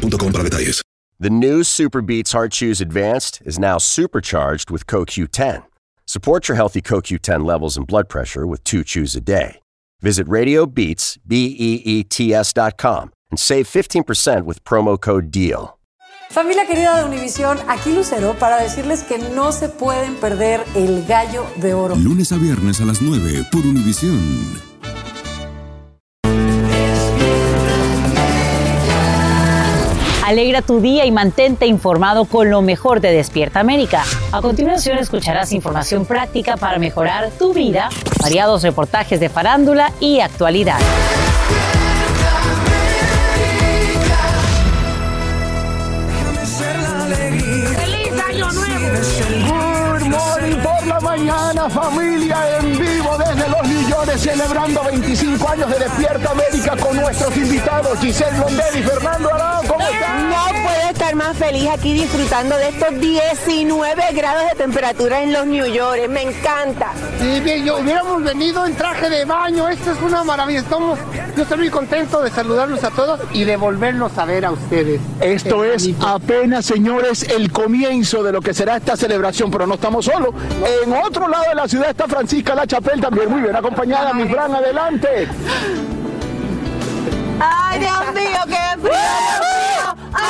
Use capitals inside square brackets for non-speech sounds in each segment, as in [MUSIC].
boostmobile.com para detalles. The new Super Beats Heart Chews Advanced is now supercharged with CoQ10. Support your healthy CoQ10 levels and blood pressure with two chews a day. Visit RadioBeats, B-E-E-T-S dot com and save 15% with promo code DEAL. Familia querida de Univisión, aquí Lucero para decirles que no se pueden perder el gallo de oro. Lunes a viernes a las 9 por Univisión. Alegra tu día y mantente informado con lo mejor de Despierta América. A continuación escucharás información práctica para mejorar tu vida, variados reportajes de farándula y actualidad. ¡Feliz Año Nuevo! Good morning por la mañana, familia, en vivo desde Los Millones, celebrando 25 años de Despierta América con nuestros invitados, Giselle Blondel y Fernando Arao. ¿Cómo están? No puedo estar más feliz aquí disfrutando de estos 19 grados de temperatura en los New York. Me encanta. Sí, bien, yo hubiéramos venido en traje de baño. Esto es una maravilla. Estamos, yo estoy muy contento de saludarlos a todos y de volverlos a ver a ustedes. Esto es apenas, señores, el comienzo de lo que será esta celebración, pero no estamos solos. En otro lado de la ciudad está Francisca La Chapel, también muy bien acompañada. Mi Fran, adelante. ¡Ay, Dios mío, qué frío!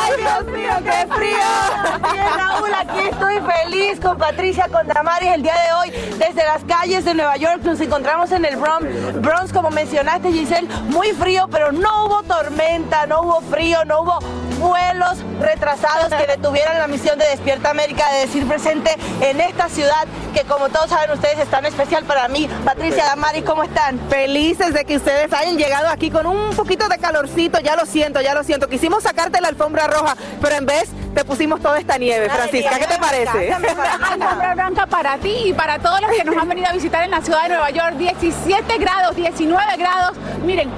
¡Ay, Dios mío, qué frío! Bien, Raúl, aquí estoy feliz con Patricia, con Damaris el día de hoy. Desde las calles de Nueva York nos encontramos en el Bronx, Bronx como mencionaste, Giselle. Muy frío, pero no hubo tormenta, no hubo frío, no hubo vuelos retrasados que detuvieran la misión de Despierta América de decir presente en esta ciudad que como todos saben ustedes es tan especial para mí. Patricia, Damaris, ¿cómo están? Felices de que ustedes hayan llegado aquí con un poquito de calorcito, ya lo siento, ya lo siento. Quisimos sacarte la alfombra roja, pero en vez te pusimos toda esta nieve, Francisca. ¿Qué te parece? Alfombra [LAUGHS] blanca para ti y para todos los que nos han venido a visitar en la ciudad de Nueva York. 17 grados, 19 grados. Miren,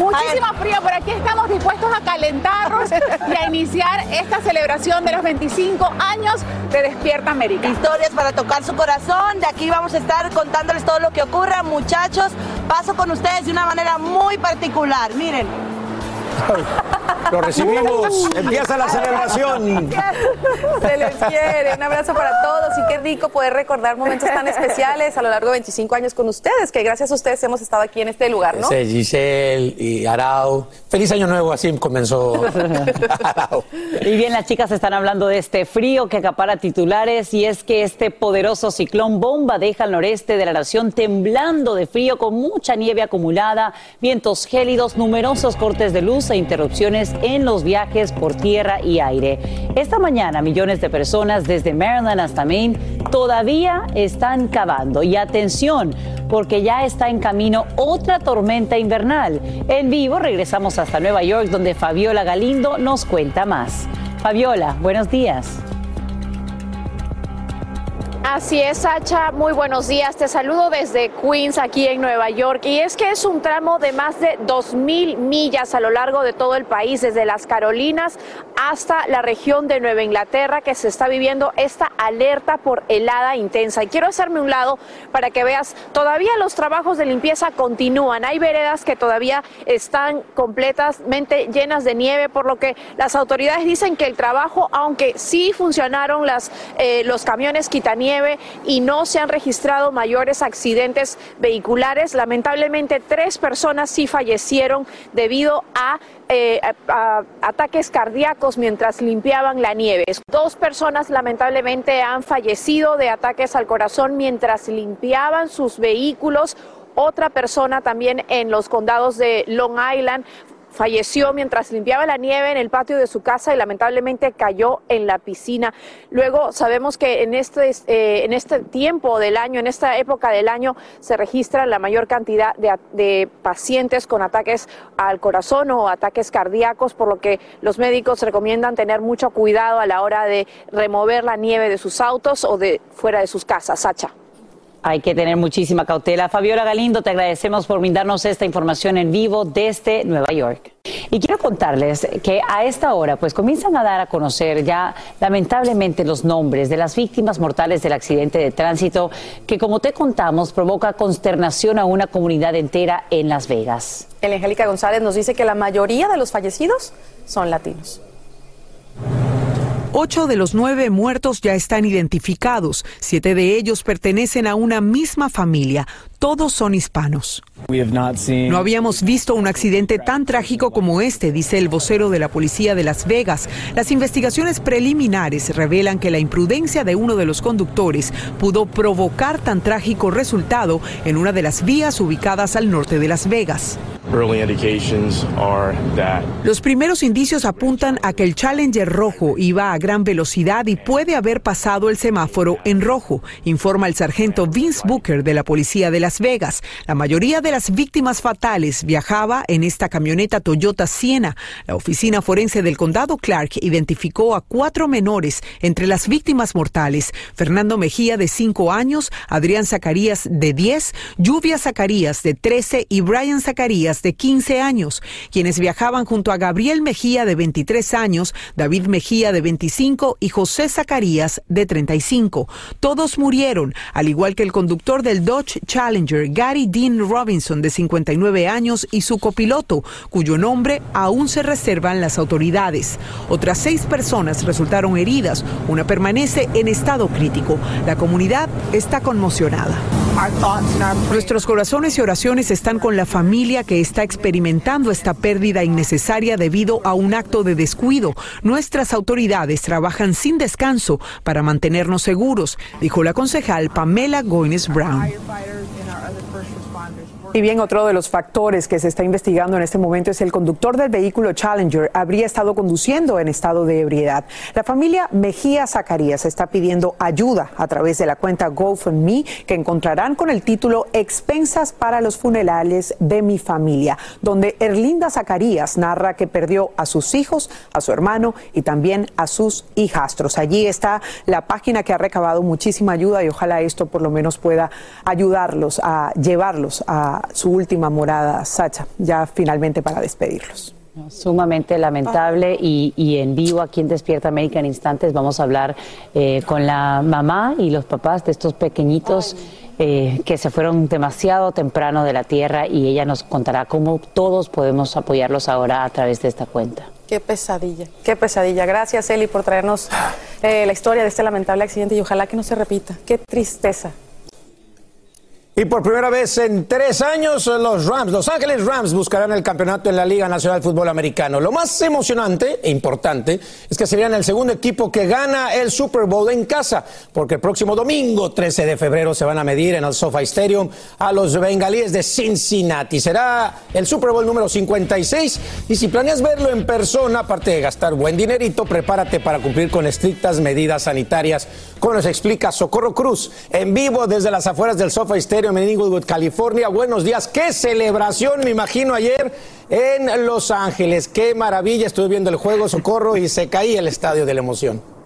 Muchísimo frío, pero aquí estamos dispuestos a calentarnos y a iniciar esta celebración de los 25 años de Despierta América. Historias para tocar su corazón. De aquí vamos a estar contándoles todo lo que ocurra. Muchachos, paso con ustedes de una manera muy particular. Miren. Lo recibimos, empieza la celebración. Se les quiere. Un abrazo para todos y qué rico poder recordar momentos tan especiales a lo largo de 25 años con ustedes, que gracias a ustedes hemos estado aquí en este lugar, ¿no? Ese Giselle y Arau. Feliz año nuevo, así comenzó Arau. [LAUGHS] Y bien, las chicas están hablando de este frío que acapara titulares y es que este poderoso ciclón bomba deja al noreste de la nación temblando de frío con mucha nieve acumulada, vientos gélidos, numerosos cortes de luz e interrupciones en los viajes por tierra y aire. Esta mañana millones de personas desde Maryland hasta Maine todavía están cavando. Y atención, porque ya está en camino otra tormenta invernal. En vivo regresamos hasta Nueva York donde Fabiola Galindo nos cuenta más. Fabiola, buenos días. Así es, Sacha. Muy buenos días. Te saludo desde Queens, aquí en Nueva York. Y es que es un tramo de más de 2.000 millas a lo largo de todo el país, desde las Carolinas hasta la región de Nueva Inglaterra, que se está viviendo esta alerta por helada intensa. Y quiero hacerme un lado para que veas, todavía los trabajos de limpieza continúan. Hay veredas que todavía están completamente llenas de nieve, por lo que las autoridades dicen que el trabajo, aunque sí funcionaron las, eh, los camiones y no se han registrado mayores accidentes vehiculares. Lamentablemente, tres personas sí fallecieron debido eh, a ataques cardíacos mientras limpiaban la nieve. Dos personas lamentablemente han fallecido de ataques al corazón mientras limpiaban sus vehículos. Otra persona también en los condados de Long Island falleció mientras limpiaba la nieve en el patio de su casa y lamentablemente cayó en la piscina. Luego sabemos que en este, eh, en este tiempo del año, en esta época del año, se registra la mayor cantidad de, de pacientes con ataques al corazón o ataques cardíacos, por lo que los médicos recomiendan tener mucho cuidado a la hora de remover la nieve de sus autos o de fuera de sus casas. Sacha. Hay que tener muchísima cautela. Fabiola Galindo, te agradecemos por brindarnos esta información en vivo desde Nueva York. Y quiero contarles que a esta hora pues comienzan a dar a conocer ya lamentablemente los nombres de las víctimas mortales del accidente de tránsito que como te contamos provoca consternación a una comunidad entera en Las Vegas. El Angélica González nos dice que la mayoría de los fallecidos son latinos. Ocho de los nueve muertos ya están identificados. Siete de ellos pertenecen a una misma familia. Todos son hispanos. No habíamos visto un accidente tan trágico como este, dice el vocero de la policía de Las Vegas. Las investigaciones preliminares revelan que la imprudencia de uno de los conductores pudo provocar tan trágico resultado en una de las vías ubicadas al norte de Las Vegas. Los primeros indicios apuntan a que el Challenger rojo iba a gran velocidad y puede haber pasado el semáforo en rojo, informa el sargento Vince Booker de la policía de Las Vegas. La mayoría de las víctimas fatales viajaba en esta camioneta Toyota Siena. La oficina forense del condado Clark identificó a cuatro menores entre las víctimas mortales: Fernando Mejía de 5 años, Adrián Zacarías de 10, Lluvia Zacarías de 13 y Brian Zacarías de 15 años, quienes viajaban junto a Gabriel Mejía de 23 años, David Mejía de 25 y José Zacarías de 35. Todos murieron, al igual que el conductor del Dodge Challenger, Gary Dean Robinson de 59 años y su copiloto, cuyo nombre aún se reservan las autoridades. Otras seis personas resultaron heridas, una permanece en estado crítico. La comunidad está conmocionada. Nuestros corazones y oraciones están con la familia que está experimentando esta pérdida innecesaria debido a un acto de descuido. Nuestras autoridades trabajan sin descanso para mantenernos seguros, dijo la concejal Pamela Goines Brown. Y bien, otro de los factores que se está investigando en este momento es el conductor del vehículo Challenger habría estado conduciendo en estado de ebriedad. La familia Mejía Zacarías está pidiendo ayuda a través de la cuenta GoFundMe que encontrarán con el título Expensas para los funerales de mi familia, donde Erlinda Zacarías narra que perdió a sus hijos, a su hermano y también a sus hijastros. Allí está la página que ha recabado muchísima ayuda y ojalá esto por lo menos pueda ayudarlos a llevarlos a su última morada, Sacha, ya finalmente para despedirlos. Sumamente lamentable y, en vivo aquí en Despierta América en instantes vamos a hablar eh, con la mamá y los papás de estos pequeñitos eh, que se fueron demasiado temprano de la tierra y ella nos contará cómo todos podemos apoyarlos ahora a través de esta cuenta. Qué pesadilla, qué pesadilla. Gracias Eli por traernos eh, la historia de este lamentable accidente y ojalá que no se repita. Qué tristeza. Y por primera vez en tres años, los Rams, Los Ángeles Rams, buscarán el campeonato en la Liga Nacional de Fútbol Americano. Lo más emocionante e importante es que serían el segundo equipo que gana el Super Bowl en casa, porque el próximo domingo, 13 de febrero, se van a medir en el SoFi Stadium a los bengalíes de Cincinnati. Será el Super Bowl número 56 y si planeas verlo en persona, aparte de gastar buen dinerito, prepárate para cumplir con estrictas medidas sanitarias, como nos explica Socorro Cruz, en vivo desde las afueras del SoFi Stadium en Inglewood, California. Buenos días. Qué celebración, me imagino, ayer en Los Ángeles. Qué maravilla. Estuve viendo el juego, socorro, y se caía el estadio de la emoción.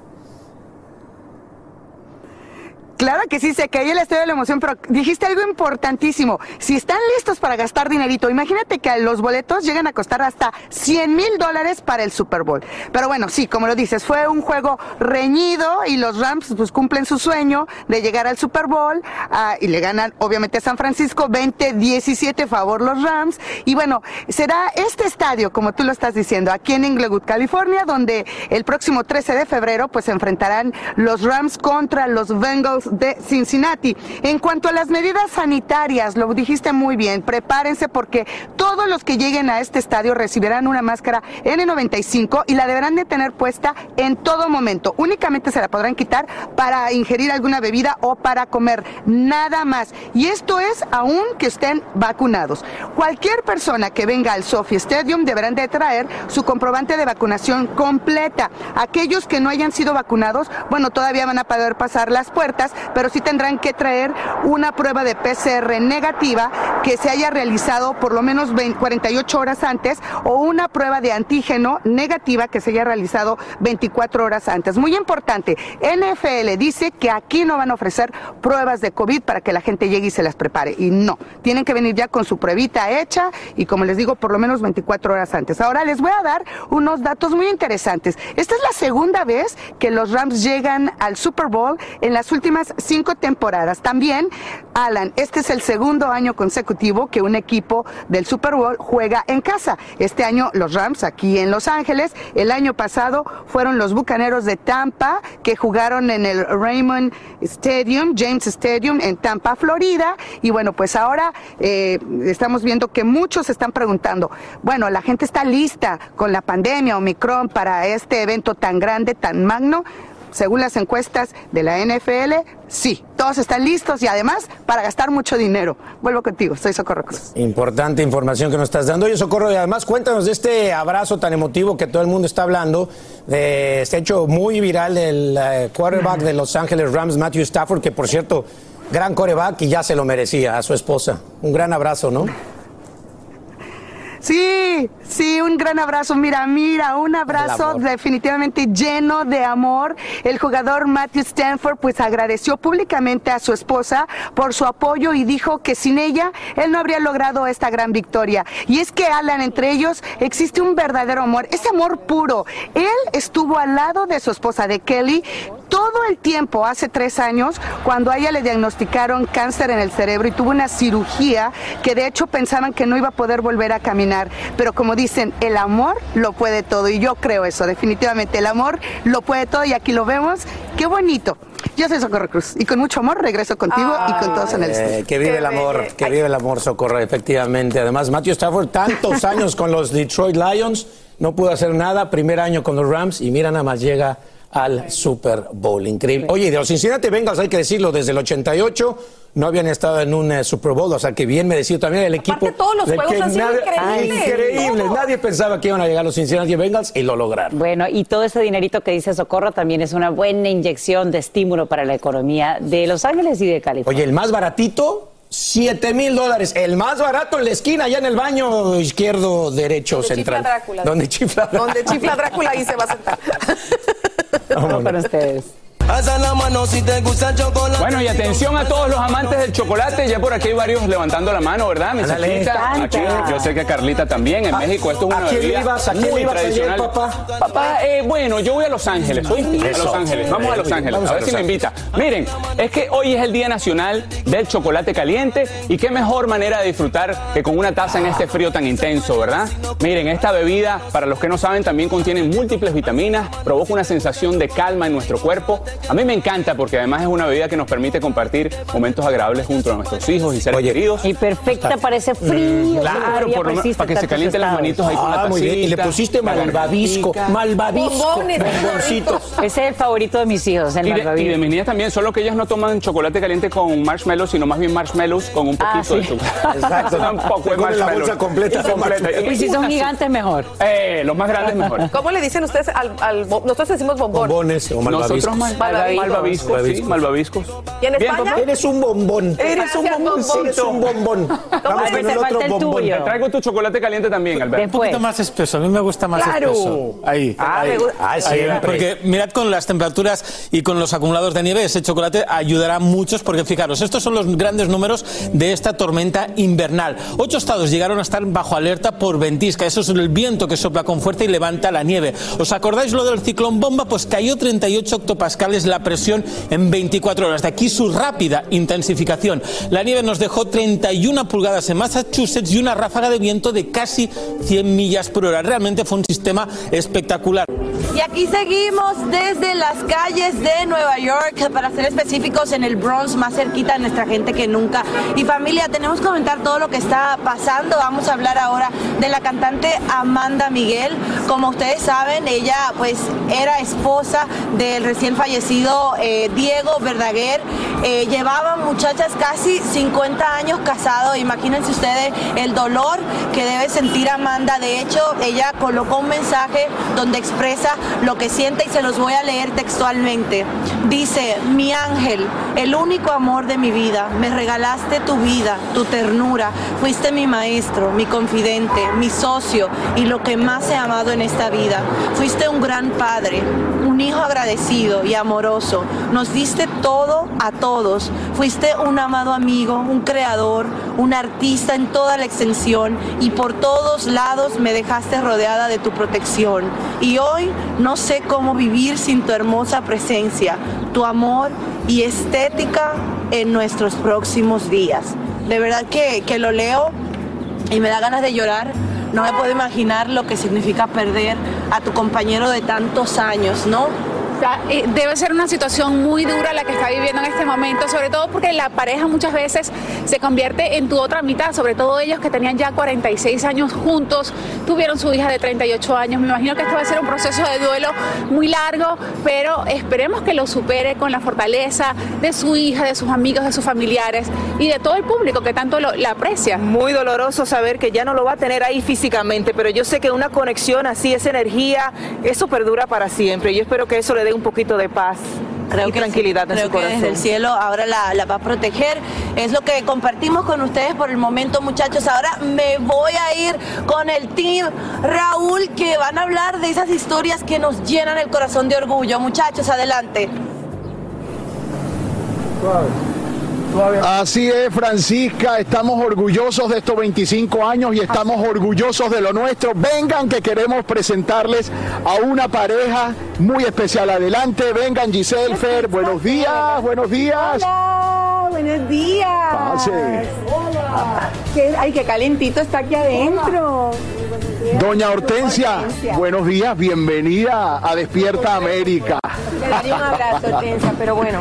Claro que sí, se caía el estadio de la emoción, pero dijiste algo importantísimo. Si están listos para gastar dinerito, imagínate que los boletos llegan a costar hasta 100 mil dólares para el Super Bowl. Pero bueno, sí, como lo dices, fue un juego reñido y los Rams pues cumplen su sueño de llegar al Super Bowl ah, y le ganan obviamente a San Francisco 20-17 favor los Rams. Y bueno, será este estadio, como tú lo estás diciendo, aquí en Inglewood, California, donde el próximo 13 de febrero pues se enfrentarán los Rams contra los Bengals de Cincinnati. En cuanto a las medidas sanitarias, lo dijiste muy bien, prepárense porque todos los que lleguen a este estadio recibirán una máscara N95 y la deberán de tener puesta en todo momento. Únicamente se la podrán quitar para ingerir alguna bebida o para comer, nada más. Y esto es aún que estén vacunados. Cualquier persona que venga al Sophie Stadium deberán de traer su comprobante de vacunación completa. Aquellos que no hayan sido vacunados, bueno, todavía van a poder pasar las puertas, pero sí tendrán que traer una prueba de PCR negativa que se haya realizado por lo menos 48 horas antes o una prueba de antígeno negativa que se haya realizado 24 horas antes. Muy importante, NFL dice que aquí no van a ofrecer pruebas de COVID para que la gente llegue y se las prepare. Y no, tienen que venir ya con su pruebita hecha y como les digo, por lo menos 24 horas antes. Ahora les voy a dar unos datos muy interesantes. Esta es la segunda vez que los Rams llegan al Super Bowl en las últimas cinco temporadas. También, Alan, este es el segundo año consecutivo que un equipo del Super Bowl juega en casa. Este año los Rams aquí en Los Ángeles. El año pasado fueron los Bucaneros de Tampa que jugaron en el Raymond Stadium, James Stadium en Tampa, Florida. Y bueno, pues ahora eh, estamos viendo que muchos están preguntando, bueno, la gente está lista con la pandemia Omicron para este evento tan grande, tan magno según las encuestas de la NFL, sí, todos están listos y además para gastar mucho dinero. Vuelvo contigo, soy Socorro Cruz. Importante información que nos estás dando. Oye, Socorro, y además cuéntanos de este abrazo tan emotivo que todo el mundo está hablando, de este hecho muy viral del eh, quarterback de Los Ángeles Rams, Matthew Stafford, que por cierto, gran quarterback y ya se lo merecía a su esposa. Un gran abrazo, ¿no? Sí, sí, un gran abrazo. Mira, mira, un abrazo definitivamente lleno de amor. El jugador Matthew Stanford pues agradeció públicamente a su esposa por su apoyo y dijo que sin ella él no habría logrado esta gran victoria. Y es que Alan, entre ellos existe un verdadero amor, ese amor puro. Él estuvo al lado de su esposa, de Kelly, todo el tiempo, hace tres años, cuando a ella le diagnosticaron cáncer en el cerebro y tuvo una cirugía que de hecho pensaban que no iba a poder volver a caminar. Pero como dicen, el amor lo puede todo y yo creo eso, definitivamente, el amor lo puede todo y aquí lo vemos. Qué bonito. Yo soy Socorro Cruz y con mucho amor regreso contigo y con todos en el Eh, estudio. que vive el amor, que vive el amor, Socorro, efectivamente. Además, Matthew Stafford, tantos [LAUGHS] años con los Detroit Lions, no pudo hacer nada, primer año con los Rams, y mira, nada más llega al Super Bowl. Increíble. Oye, de los Cincinnati Bengals, hay que decirlo, desde el 88 no habían estado en un eh, Super Bowl, o sea que bien merecido también el equipo. todos los juegos que han sido nadie- increíbles. increíbles. Nadie pensaba que iban a llegar los Cincinnati Bengals y lo lograron. Bueno, y todo ese dinerito que dice Socorro también es una buena inyección de estímulo para la economía de Los Ángeles y de California. Oye, el más baratito, 7 mil dólares. El más barato en la esquina, allá en el baño izquierdo, derecho, Donde central. chifla Drácula. Donde chifla Drácula. Donde chifla Drácula ahí se va a sentar. [LAUGHS] Vámonos. con ustedes. Bueno, y atención a todos los amantes del chocolate. Ya por aquí hay varios levantando la mano, ¿verdad? Mensajita. Aquí, yo sé que Carlita también. En ¿A- México esto es una bebida muy ibas ayer, tradicional. papá? Papá, eh, bueno, yo voy a Los Ángeles. Eso. A Los Ángeles. Vamos a Los Ángeles. A ver si me invita. Miren, es que hoy es el Día Nacional del Chocolate Caliente y qué mejor manera de disfrutar que con una taza en este frío tan intenso, ¿verdad? Miren, esta bebida, para los que no saben, también contiene múltiples vitaminas, provoca una sensación de calma en nuestro cuerpo. A mí me encanta porque además es una bebida que nos permite compartir momentos agradables junto a nuestros hijos y seres queridos. Y perfecta para ese frío. Claro, todavía por lo menos para que se calienten las manitos ahí con la Ah, muy bien. Y le tacita, pusiste malvavisco. Malvavisco. Bombones, Bomboncitos. Ese es el favorito de mis hijos, el Y de, y de mis niñas también, solo que ellas no toman chocolate caliente con marshmallows, sino más bien marshmallows con un Ah, poquito de sí. chocolate. [LAUGHS] Exacto. [LAUGHS] Un poco Se de comen la marshmallow. bolsa completa de. Y si son gigantes, mejor. Eh, los más grandes mejor. [LAUGHS] ¿Cómo le dicen ustedes al, al Nosotros decimos bombón. Bombones o malvaviscos. Nosotros mal- Malvaviscos. malvaviscos, sí, Malvaviscos. ¿Y en Bien, España? papá. Eres un bombón. Eres un Eres bomboncito. un bombón. [LAUGHS] Vamos con el otro bombón. Te traigo tu chocolate caliente también, Alberto. Un poquito más espeso, a mí me gusta más Claro. espeso. Ahí. Ah, ahí. Ah, siempre. porque mirad con las temperaturas y con los acumulados de nieve, ese chocolate ayudará a muchos porque fijaros, estos son los grandes números de esta tormenta invernal. Ocho estados llegaron a estar bajo alerta por ventisca, eso es el viento que sopla con fuerza y levanta la nieve. ¿Os acordáis lo del ciclón bomba? Pues cayó 38 octopascales es la presión en 24 horas. De aquí su rápida intensificación. La nieve nos dejó 31 pulgadas en Massachusetts y una ráfaga de viento de casi 100 millas por hora. Realmente fue un sistema espectacular. Y aquí seguimos desde las calles de Nueva York, para ser específicos en el Bronx, más cerquita de nuestra gente que nunca. Y familia, tenemos que comentar todo lo que está pasando. Vamos a hablar ahora de la cantante Amanda Miguel. Como ustedes saben, ella pues era esposa del recién fallecido eh, Diego Verdaguer. Eh, llevaba muchachas casi 50 años casado. Imagínense ustedes el dolor que debe sentir Amanda. De hecho, ella colocó un mensaje donde expresa lo que siente y se los voy a leer textualmente. Dice, mi ángel, el único amor de mi vida, me regalaste tu vida, tu ternura, fuiste mi maestro, mi confidente, mi socio y lo que más he amado en esta vida. Fuiste un gran padre, un hijo agradecido y amoroso. Nos diste todo a todos. Fuiste un amado amigo, un creador, un artista en toda la extensión y por todos lados me dejaste rodeada de tu protección. Y hoy no sé cómo vivir sin tu hermosa presencia, tu amor y estética en nuestros próximos días. De verdad que, que lo leo y me da ganas de llorar. No me puedo imaginar lo que significa perder a tu compañero de tantos años, ¿no? Eh, debe ser una situación muy dura la que está viviendo en este momento, sobre todo porque la pareja muchas veces se convierte en tu otra mitad, sobre todo ellos que tenían ya 46 años juntos, tuvieron su hija de 38 años. Me imagino que esto va a ser un proceso de duelo muy largo, pero esperemos que lo supere con la fortaleza de su hija, de sus amigos, de sus familiares y de todo el público que tanto lo, la aprecia. Muy doloroso saber que ya no lo va a tener ahí físicamente, pero yo sé que una conexión así, esa energía, eso perdura para siempre. Yo espero que eso le dé un poquito de paz Creo y que tranquilidad sí. en Creo su que corazón. desde el cielo ahora la, la va a proteger. Es lo que compartimos con ustedes por el momento, muchachos. Ahora me voy a ir con el team Raúl, que van a hablar de esas historias que nos llenan el corazón de orgullo. Muchachos, adelante. Así es, Francisca, estamos orgullosos de estos 25 años y estamos orgullosos de lo nuestro. Vengan que queremos presentarles a una pareja muy especial. Adelante, vengan Giselle, Fer, buenos días, buenos días. Hola, buenos días. Pase. Qué- ay, qué calentito está aquí adentro. Doña Hortensia, Hortensia. buenos días, bienvenida a Despierta América. Daría un abrazo, Hortensia, pero bueno.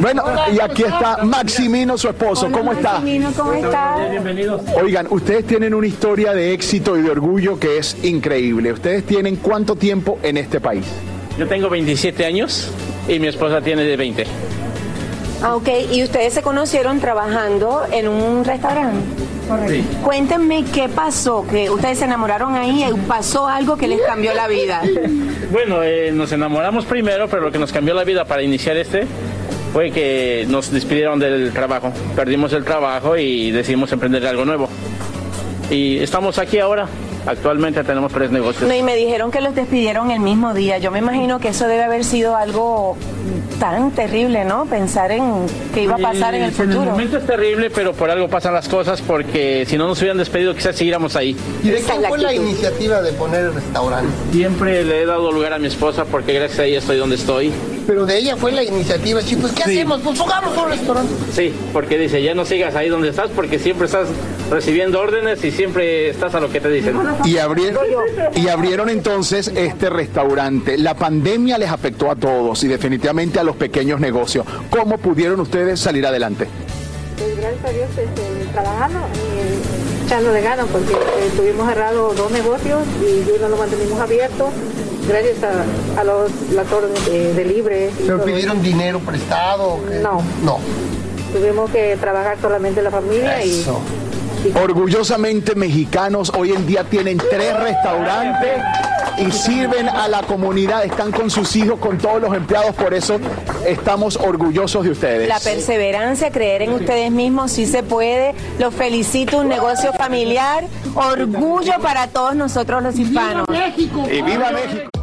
Bueno, y aquí está Maximino, su esposo. ¿Cómo está? Maximino, ¿cómo estás? Oigan, ustedes tienen una historia de éxito y de orgullo que es increíble. ¿Ustedes tienen cuánto tiempo en este país? Yo tengo 27 años y mi esposa tiene de 20. Ah, ok, y ustedes se conocieron trabajando en un restaurante. Sí. Cuéntenme qué pasó, que ustedes se enamoraron ahí y pasó algo que les cambió la vida. [LAUGHS] Bueno, eh, nos enamoramos primero, pero lo que nos cambió la vida para iniciar este fue que nos despidieron del trabajo. Perdimos el trabajo y decidimos emprender algo nuevo. Y estamos aquí ahora. Actualmente tenemos tres negocios. No, y me dijeron que los despidieron el mismo día. Yo me imagino que eso debe haber sido algo tan terrible, ¿no? Pensar en qué iba a pasar en el Eh, En el futuro. momento es terrible, pero por algo pasan las cosas, porque si no nos hubieran despedido quizás siguiéramos ahí. ¿Y de quién fue la iniciativa de poner el restaurante? Siempre le he dado lugar a mi esposa porque gracias a ella estoy donde estoy. Pero de ella fue la iniciativa. Sí, pues ¿qué hacemos? Pues pongamos un restaurante. Sí, porque dice, ya no sigas ahí donde estás porque siempre estás recibiendo órdenes y siempre estás a lo que te dicen. Y abrieron, y abrieron entonces este restaurante. La pandemia les afectó a todos y definitivamente a los pequeños negocios. ¿Cómo pudieron ustedes salir adelante? Pues gracias a Dios este, trabajando y echándole ganas porque eh, tuvimos cerrado dos negocios y uno lo mantenimos abierto gracias a, a los, las órdenes de, de libre. y ¿Pero pidieron dinero prestado? o qué? No. No. Tuvimos que trabajar solamente la familia y Eso. Orgullosamente mexicanos, hoy en día tienen tres restaurantes y sirven a la comunidad, están con sus hijos, con todos los empleados, por eso estamos orgullosos de ustedes. La perseverancia, creer en ustedes mismos, sí se puede. Los felicito, un negocio familiar. Orgullo para todos nosotros los hispanos. Y viva México.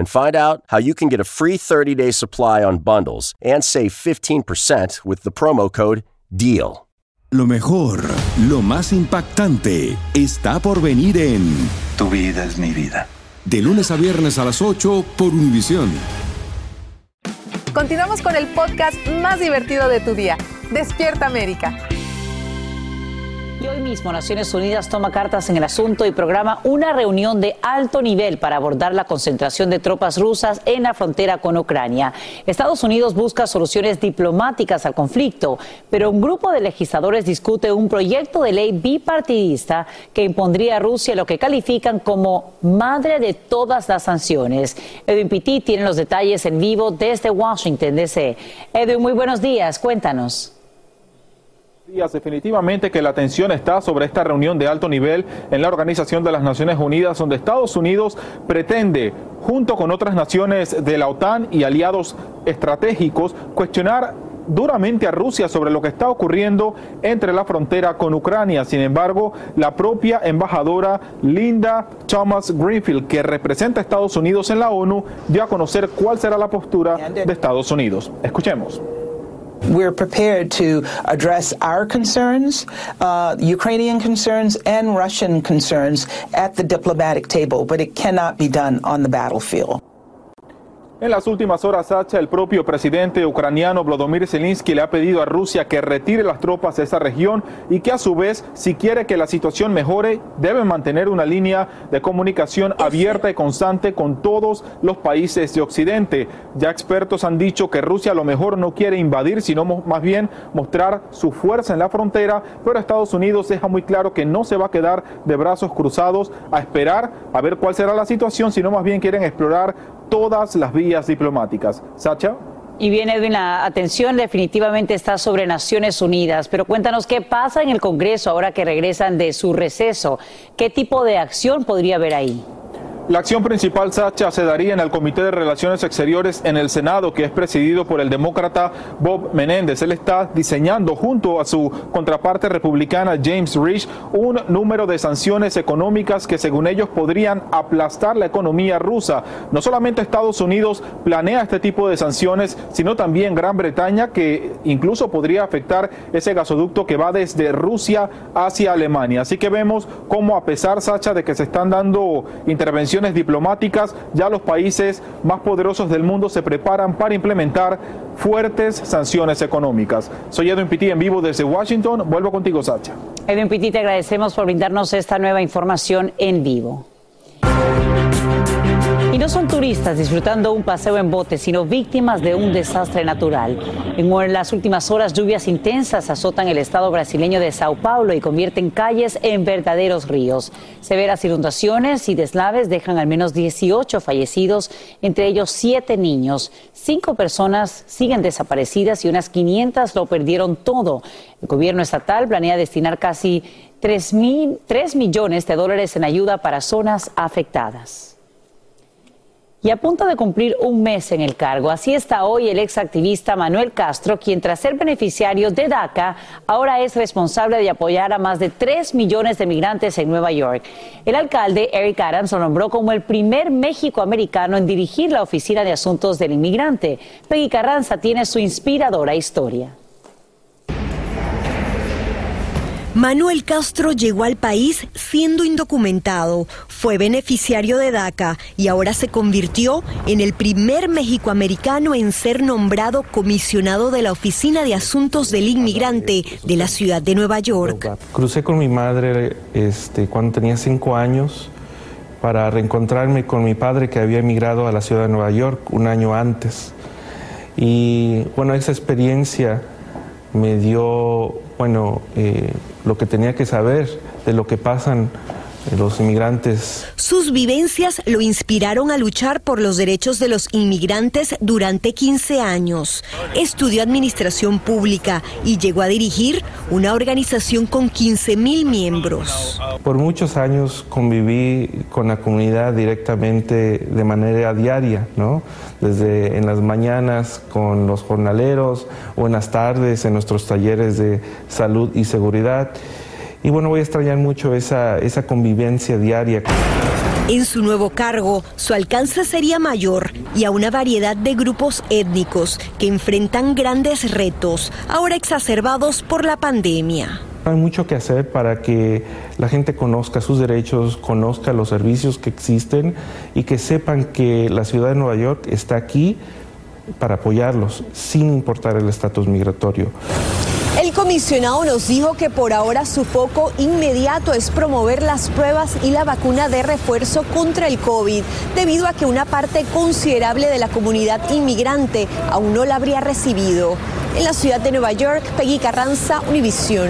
and find out how you can get a free 30 day supply on bundles and save 15% with the promo code DEAL. Lo mejor, lo más impactante, está por venir en Tu vida es mi vida. De lunes a viernes a las 8 por Univisión. Continuamos con el podcast más divertido de tu día. Despierta América. Y hoy mismo Naciones Unidas toma cartas en el asunto y programa una reunión de alto nivel para abordar la concentración de tropas rusas en la frontera con Ucrania. Estados Unidos busca soluciones diplomáticas al conflicto, pero un grupo de legisladores discute un proyecto de ley bipartidista que impondría a Rusia lo que califican como madre de todas las sanciones. Edwin Pitti tiene los detalles en vivo desde Washington, D.C. Edwin, muy buenos días, cuéntanos definitivamente que la atención está sobre esta reunión de alto nivel en la Organización de las Naciones Unidas, donde Estados Unidos pretende, junto con otras naciones de la OTAN y aliados estratégicos, cuestionar duramente a Rusia sobre lo que está ocurriendo entre la frontera con Ucrania. Sin embargo, la propia embajadora Linda Thomas Greenfield, que representa a Estados Unidos en la ONU, dio a conocer cuál será la postura de Estados Unidos. Escuchemos. We're prepared to address our concerns, uh, Ukrainian concerns, and Russian concerns at the diplomatic table, but it cannot be done on the battlefield. En las últimas horas, Sacha, el propio presidente ucraniano Volodymyr Zelensky le ha pedido a Rusia que retire las tropas de esa región y que a su vez, si quiere que la situación mejore, debe mantener una línea de comunicación abierta y constante con todos los países de Occidente. Ya expertos han dicho que Rusia a lo mejor no quiere invadir, sino más bien mostrar su fuerza en la frontera, pero Estados Unidos deja muy claro que no se va a quedar de brazos cruzados a esperar a ver cuál será la situación, sino más bien quieren explorar todas las vías diplomáticas. Sacha. Y bien, Edwin, la atención definitivamente está sobre Naciones Unidas, pero cuéntanos qué pasa en el Congreso ahora que regresan de su receso. ¿Qué tipo de acción podría haber ahí? La acción principal, Sacha, se daría en el Comité de Relaciones Exteriores en el Senado, que es presidido por el demócrata Bob Menéndez. Él está diseñando junto a su contraparte republicana James Rich un número de sanciones económicas que según ellos podrían aplastar la economía rusa. No solamente Estados Unidos planea este tipo de sanciones, sino también Gran Bretaña, que incluso podría afectar ese gasoducto que va desde Rusia hacia Alemania. Así que vemos cómo a pesar, Sacha, de que se están dando intervenciones diplomáticas, ya los países más poderosos del mundo se preparan para implementar fuertes sanciones económicas. Soy Edwin Pitti en vivo desde Washington. Vuelvo contigo, Sacha. Edwin Pitti, te agradecemos por brindarnos esta nueva información en vivo. No son turistas disfrutando un paseo en bote, sino víctimas de un desastre natural. En las últimas horas, lluvias intensas azotan el estado brasileño de Sao Paulo y convierten calles en verdaderos ríos. Severas inundaciones y deslaves dejan al menos 18 fallecidos, entre ellos 7 niños. Cinco personas siguen desaparecidas y unas 500 lo perdieron todo. El gobierno estatal planea destinar casi 3, mil, 3 millones de dólares en ayuda para zonas afectadas y a punto de cumplir un mes en el cargo. Así está hoy el exactivista Manuel Castro, quien tras ser beneficiario de DACA, ahora es responsable de apoyar a más de 3 millones de migrantes en Nueva York. El alcalde Eric Adams lo nombró como el primer México-americano en dirigir la Oficina de Asuntos del Inmigrante. Peggy Carranza tiene su inspiradora historia. Manuel Castro llegó al país siendo indocumentado, fue beneficiario de DACA y ahora se convirtió en el primer mexicoamericano en ser nombrado comisionado de la Oficina de Asuntos del Inmigrante de la ciudad de Nueva York. Crucé con mi madre este, cuando tenía cinco años para reencontrarme con mi padre que había emigrado a la ciudad de Nueva York un año antes. Y bueno, esa experiencia me dio, bueno, eh, lo que tenía que saber de lo que pasan los inmigrantes. Sus vivencias lo inspiraron a luchar por los derechos de los inmigrantes durante 15 años. Estudió administración pública y llegó a dirigir una organización con 15 mil miembros. Por muchos años conviví con la comunidad directamente de manera diaria, ¿no? Desde en las mañanas con los jornaleros o en las tardes en nuestros talleres de salud y seguridad. Y bueno, voy a extrañar mucho esa, esa convivencia diaria. En su nuevo cargo, su alcance sería mayor y a una variedad de grupos étnicos que enfrentan grandes retos, ahora exacerbados por la pandemia. Hay mucho que hacer para que la gente conozca sus derechos, conozca los servicios que existen y que sepan que la ciudad de Nueva York está aquí para apoyarlos, sin importar el estatus migratorio. El comisionado nos dijo que por ahora su foco inmediato es promover las pruebas y la vacuna de refuerzo contra el COVID, debido a que una parte considerable de la comunidad inmigrante aún no la habría recibido. En la ciudad de Nueva York, Peggy Carranza, Univisión.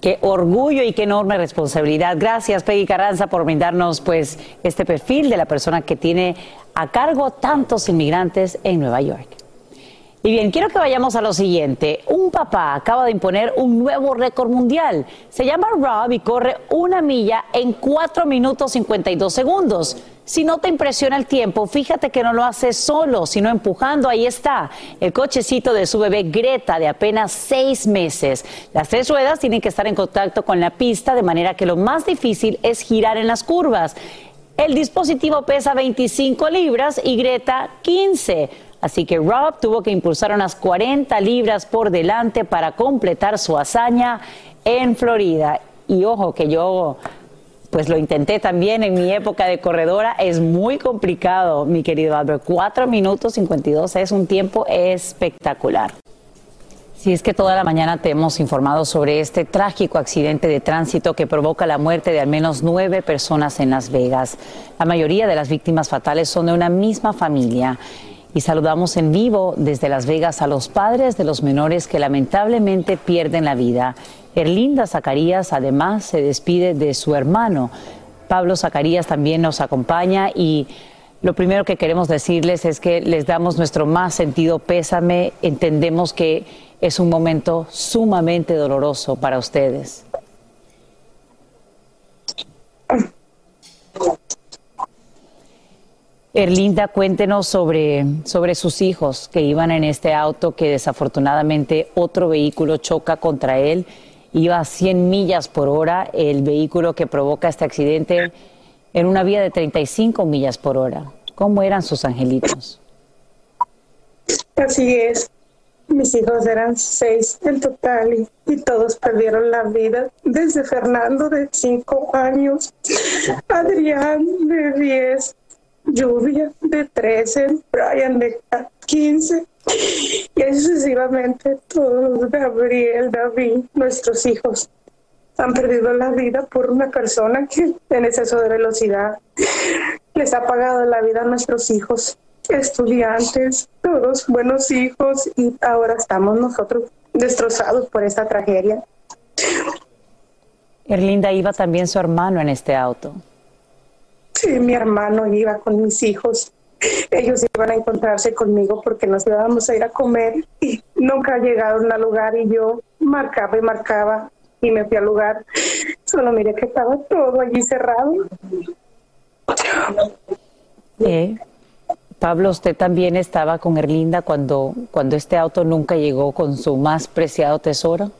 Qué orgullo y qué enorme responsabilidad. Gracias, Peggy Carranza, por brindarnos pues este perfil de la persona que tiene a cargo tantos inmigrantes en Nueva York. Y bien, quiero que vayamos a lo siguiente. Un papá acaba de imponer un nuevo récord mundial. Se llama Rob y corre una milla en 4 minutos 52 segundos. Si no te impresiona el tiempo, fíjate que no lo hace solo, sino empujando. Ahí está, el cochecito de su bebé Greta, de apenas seis meses. Las tres ruedas tienen que estar en contacto con la pista, de manera que lo más difícil es girar en las curvas. El dispositivo pesa 25 libras y Greta 15. Así que Rob tuvo que impulsar unas 40 libras por delante para completar su hazaña en Florida. Y ojo que yo pues lo intenté también en mi época de corredora. Es muy complicado, mi querido Albert. 4 minutos 52 es un tiempo espectacular. Si es que toda la mañana te hemos informado sobre este trágico accidente de tránsito que provoca la muerte de al menos nueve personas en Las Vegas. La mayoría de las víctimas fatales son de una misma familia. Y saludamos en vivo desde Las Vegas a los padres de los menores que lamentablemente pierden la vida. Erlinda Zacarías además se despide de su hermano. Pablo Zacarías también nos acompaña y lo primero que queremos decirles es que les damos nuestro más sentido pésame. Entendemos que es un momento sumamente doloroso para ustedes. Erlinda, cuéntenos sobre, sus hijos que iban en este auto que desafortunadamente otro vehículo choca contra él. Iba a 100 millas por hora el vehículo que provoca este accidente en una vía de 35 millas por hora. ¿Cómo eran sus angelitos? Así es. Mis hijos eran seis en total y, y, todos perdieron la vida. Desde Fernando de cinco años, Adrián de 10, Lluvia de 13, Brian de 15 y así sucesivamente todos, Gabriel, David, nuestros hijos han perdido la vida por una persona que en exceso de velocidad les ha pagado la vida a nuestros hijos, estudiantes, todos buenos hijos y ahora estamos nosotros destrozados por esta tragedia. Erlinda iba también su hermano en este auto. Sí, mi hermano iba con mis hijos. Ellos iban a encontrarse conmigo porque nos íbamos a ir a comer y nunca llegaron al lugar y yo marcaba y marcaba y me fui al lugar. Solo miré que estaba todo allí cerrado. Eh, Pablo, usted también estaba con Erlinda cuando, cuando este auto nunca llegó con su más preciado tesoro.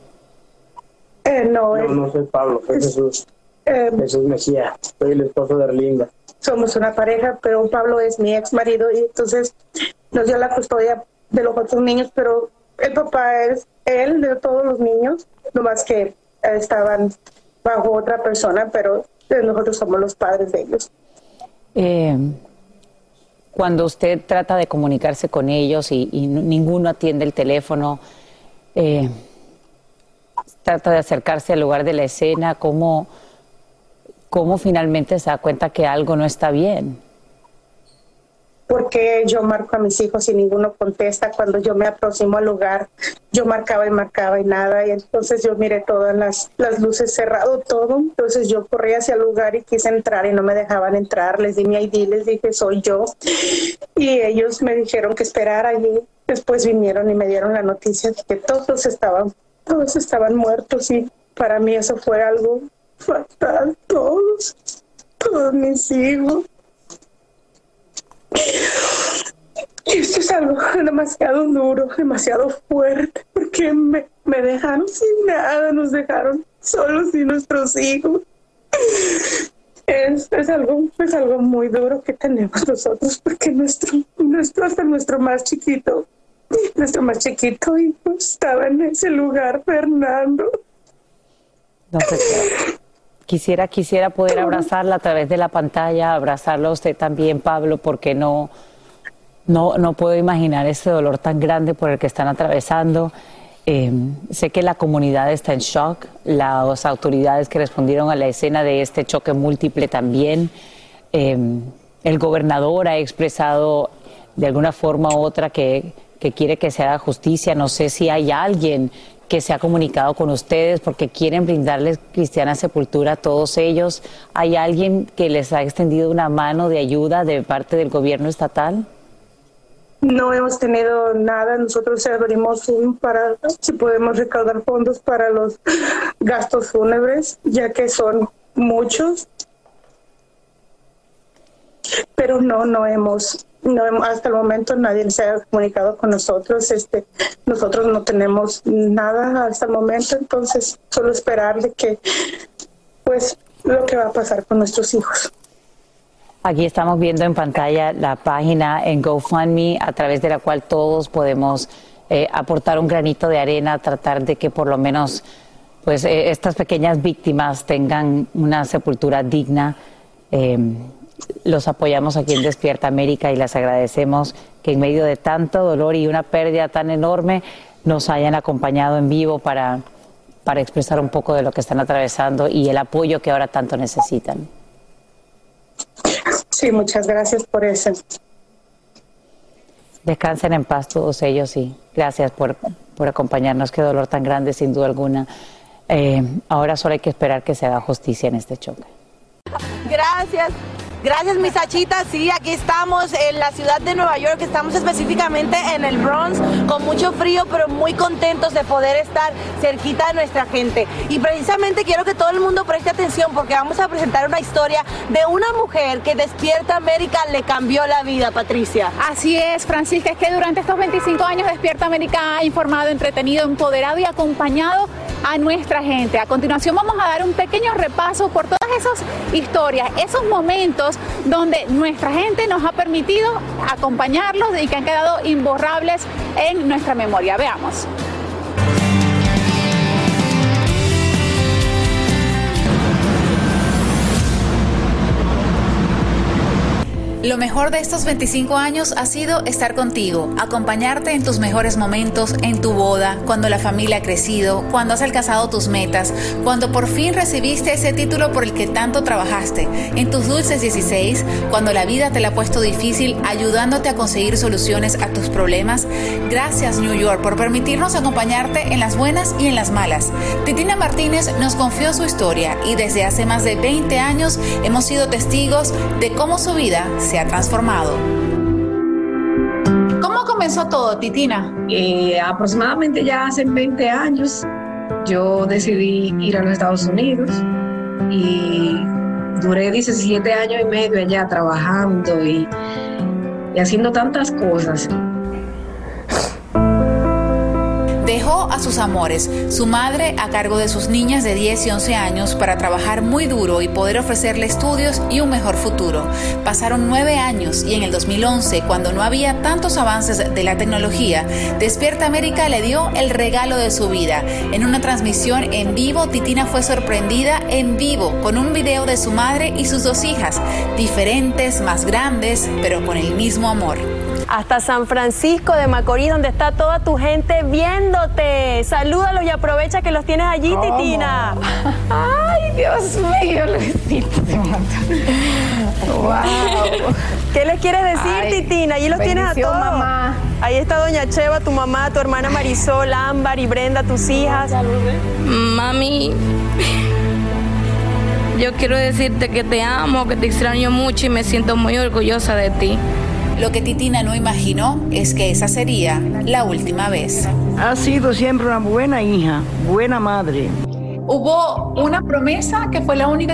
Eh, no, no, no soy Pablo, soy Jesús. Eh, Jesús Mejía, soy el esposo de Erlinda. Somos una pareja, pero Pablo es mi ex marido y entonces nos dio la custodia de los otros niños, pero el papá es él de todos los niños, nomás que estaban bajo otra persona, pero nosotros somos los padres de ellos. Eh, cuando usted trata de comunicarse con ellos y, ninguno atiende el teléfono, eh, trata de acercarse al lugar de la escena, ¿cómo, ¿cómo finalmente se da cuenta que algo no está bien? porque yo marco a mis hijos y ninguno contesta. Cuando yo me aproximo al lugar, yo marcaba y marcaba y nada. Y entonces yo miré todas las, las luces cerrado, todo. Entonces yo corrí hacia el lugar y quise entrar y no me dejaban entrar. Les di mi ID, les dije, soy yo. Y ellos me dijeron que esperara y después vinieron y me dieron la noticia de que todos estaban, todos estaban muertos y para mí eso fue algo fatal. Todos, todos mis hijos. Esto es algo demasiado duro, demasiado fuerte, porque me, me dejaron sin nada, nos dejaron solos y nuestros hijos. Es, es, algo, es algo muy duro que tenemos nosotros, porque nuestro, nuestro, hasta nuestro más chiquito, nuestro más chiquito hijo estaba en ese lugar, Fernando. No Quisiera, quisiera poder abrazarla a través de la pantalla, abrazarlo a usted también, Pablo, porque no, no, no puedo imaginar ese dolor tan grande por el que están atravesando. Em, sé que la comunidad está en shock, las autoridades que respondieron a la escena de este choque múltiple también. Em, el gobernador ha expresado de alguna forma u otra que, que quiere que se haga justicia. No sé si hay alguien que se ha comunicado con ustedes porque quieren brindarles cristiana sepultura a todos ellos. ¿Hay alguien que les ha extendido una mano de ayuda de parte del gobierno estatal? No hemos tenido nada. Nosotros abrimos un para si podemos recaudar fondos para los gastos fúnebres, ya que son muchos. Pero no, no hemos no hasta el momento nadie se ha comunicado con nosotros este nosotros no tenemos nada hasta el momento entonces solo esperar de que pues lo que va a pasar con nuestros hijos Aquí estamos viendo en pantalla la página en GoFundMe a través de la cual todos podemos eh, aportar un granito de arena, tratar de que por lo menos pues eh, estas pequeñas víctimas tengan una sepultura digna. Eh, los apoyamos aquí en Despierta América y les agradecemos que en medio de tanto dolor y una pérdida tan enorme nos hayan acompañado en vivo para, para expresar un poco de lo que están atravesando y el apoyo que ahora tanto necesitan. Sí, muchas gracias por eso. Descansen en paz todos ellos y gracias por, por acompañarnos. Qué dolor tan grande, sin duda alguna. Eh, ahora solo hay que esperar que se haga justicia en este choque. Gracias. Gracias, mis achitas. Sí, aquí estamos en la ciudad de Nueva York. Estamos específicamente en el Bronx, con mucho frío, pero muy contentos de poder estar cerquita de nuestra gente. Y precisamente quiero que todo el mundo preste atención porque vamos a presentar una historia de una mujer que Despierta América le cambió la vida, Patricia. Así es, Francisca. Es que durante estos 25 años Despierta América ha informado, entretenido, empoderado y acompañado a nuestra gente. A continuación vamos a dar un pequeño repaso por todas esas historias, esos momentos donde nuestra gente nos ha permitido acompañarlos y que han quedado imborrables en nuestra memoria. Veamos. Lo mejor de estos 25 años ha sido estar contigo, acompañarte en tus mejores momentos, en tu boda, cuando la familia ha crecido, cuando has alcanzado tus metas, cuando por fin recibiste ese título por el que tanto trabajaste, en tus dulces 16, cuando la vida te la ha puesto difícil, ayudándote a conseguir soluciones a tus problemas. Gracias New York por permitirnos acompañarte en las buenas y en las malas. Titina Martínez nos confió su historia y desde hace más de 20 años hemos sido testigos de cómo su vida ha transformado. ¿Cómo comenzó todo, Titina? Eh, aproximadamente ya hace 20 años yo decidí ir a los Estados Unidos y duré 17 años y medio allá trabajando y, y haciendo tantas cosas Dejó a sus amores, su madre a cargo de sus niñas de 10 y 11 años para trabajar muy duro y poder ofrecerle estudios y un mejor futuro. Pasaron nueve años y en el 2011, cuando no había tantos avances de la tecnología, Despierta América le dio el regalo de su vida. En una transmisión en vivo, Titina fue sorprendida en vivo con un video de su madre y sus dos hijas, diferentes, más grandes, pero con el mismo amor hasta San Francisco de Macorís, donde está toda tu gente viéndote. Salúdalos y aprovecha que los tienes allí, Titina. Ay, Dios mío, Luisito. wow. ¿Qué les quieres decir, Titina? Allí los tienes a todos. mamá. Ahí está Doña Cheva, tu mamá, tu hermana Marisol, Ámbar y Brenda, tus hijas. Mami, yo quiero decirte que te amo, que te extraño mucho y me siento muy orgullosa de ti. Lo que Titina no imaginó es que esa sería la última vez. Ha sido siempre una buena hija, buena madre hubo una promesa que fue la única.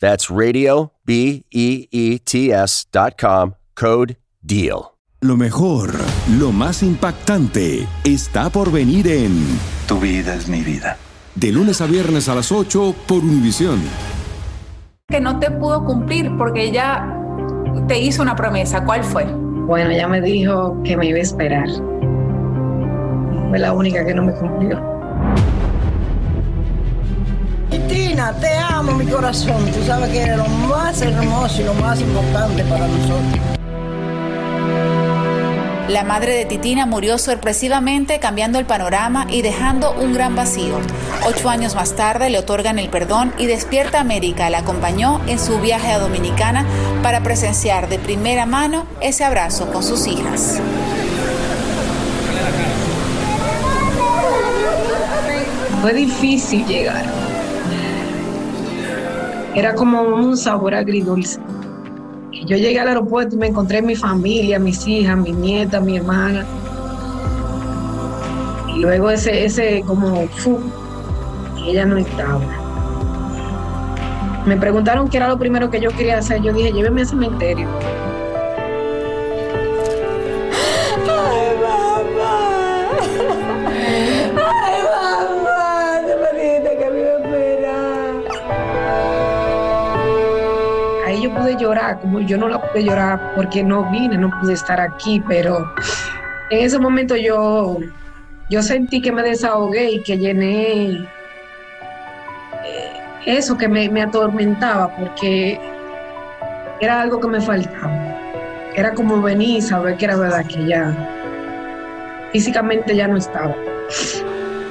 That's radio, B E E T S dot com, code DEAL. Lo mejor, lo más impactante, está por venir en Tu vida es mi vida. De lunes a viernes a las 8 por Univisión. Que no te pudo cumplir porque ella te hizo una promesa. ¿Cuál fue? Bueno, ella me dijo que me iba a esperar. Fue la única que no me cumplió. Tina, te amo mi corazón. Tú sabes que eres lo más hermoso y lo más importante para nosotros. La madre de Titina murió sorpresivamente cambiando el panorama y dejando un gran vacío. Ocho años más tarde le otorgan el perdón y Despierta América la acompañó en su viaje a Dominicana para presenciar de primera mano ese abrazo con sus hijas. Fue difícil llegar. Era como un sabor agridulce. Yo llegué al aeropuerto y me encontré mi familia, mis hijas, mi nieta, mi hermana. Y luego ese, ese como, fu, ella no estaba. Me preguntaron qué era lo primero que yo quería hacer. Yo dije, lléveme al cementerio. Llorar, como yo no la pude llorar porque no vine, no pude estar aquí, pero en ese momento yo, yo sentí que me desahogué y que llené eh, eso que me, me atormentaba porque era algo que me faltaba. Era como venir y saber que era verdad que ya físicamente ya no estaba.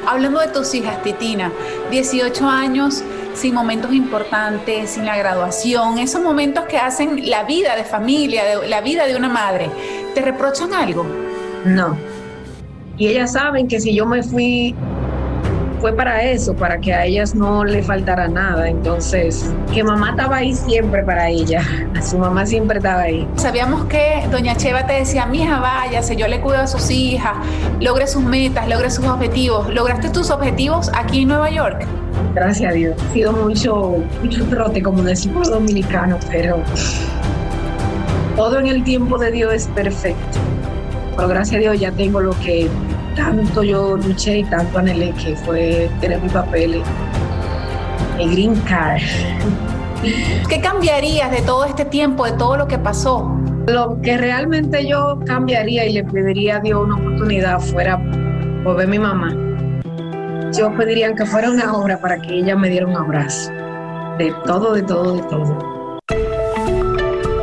Hablando de tus hijas, Titina, 18 años sin momentos importantes, sin la graduación, esos momentos que hacen la vida de familia, de, la vida de una madre, ¿te reprochan algo? No. Y ellas saben que si yo me fui, fue para eso, para que a ellas no le faltara nada. Entonces, que mamá estaba ahí siempre para ella. [LAUGHS] Su mamá siempre estaba ahí. Sabíamos que doña Cheva te decía, mi hija, váyase, yo le cuido a sus hijas, logre sus metas, logre sus objetivos. ¿Lograste tus objetivos aquí en Nueva York? Gracias a Dios. Ha sido mucho, mucho trote, como decimos los dominicanos, pero todo en el tiempo de Dios es perfecto. Pero gracias a Dios ya tengo lo que tanto yo luché y tanto anhelé, que fue tener mi papel en Green Card. ¿Qué cambiarías de todo este tiempo, de todo lo que pasó? Lo que realmente yo cambiaría y le pediría a Dios una oportunidad fuera por ver a mi mamá. Yo pediría que fuera una hora para que ella me diera un abrazo. De todo, de todo, de todo.